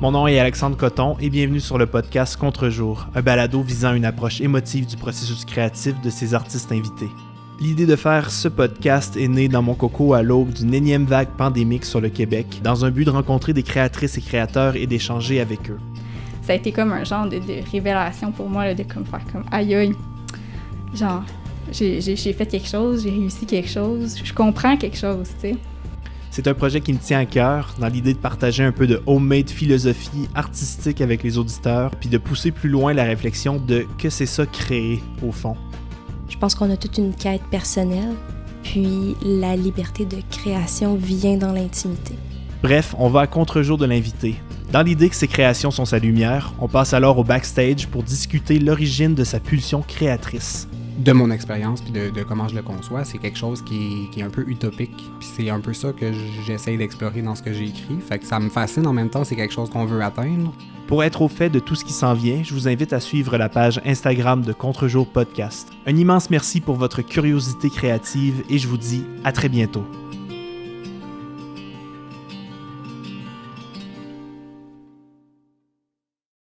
Mon nom est Alexandre Coton et bienvenue sur le podcast Contre-jour, un balado visant une approche émotive du processus créatif de ces artistes invités. L'idée de faire ce podcast est née dans mon coco à l'aube d'une énième vague pandémique sur le Québec, dans un but de rencontrer des créatrices et créateurs et d'échanger avec eux. Ça a été comme un genre de, révélation pour moi, de comme faire comme aïe aïe. Genre, j'ai fait quelque chose, j'ai réussi quelque chose, je comprends quelque chose, tu sais. C'est un projet qui me tient à cœur dans l'idée de partager un peu de homemade philosophie artistique avec les auditeurs, puis de pousser plus loin la réflexion de que c'est ça créer au fond. Je pense qu'on a toute une quête personnelle, puis la liberté de création vient dans l'intimité. Bref, on va à contre-jour de l'invité. Dans l'idée que ses créations sont sa lumière, on passe alors au backstage pour discuter l'origine de sa pulsion créatrice de mon expérience puis de, comment je le conçois, c'est quelque chose qui est, un peu utopique. C'est un peu ça que j'essaye d'explorer dans ce que j'ai écrit. Fait que ça me fascine en même temps, c'est quelque chose qu'on veut atteindre. Pour être au fait de tout ce qui s'en vient, je vous invite à suivre la page Instagram de Contre-jour Podcast. Un immense merci pour votre curiosité créative et je vous dis à très bientôt.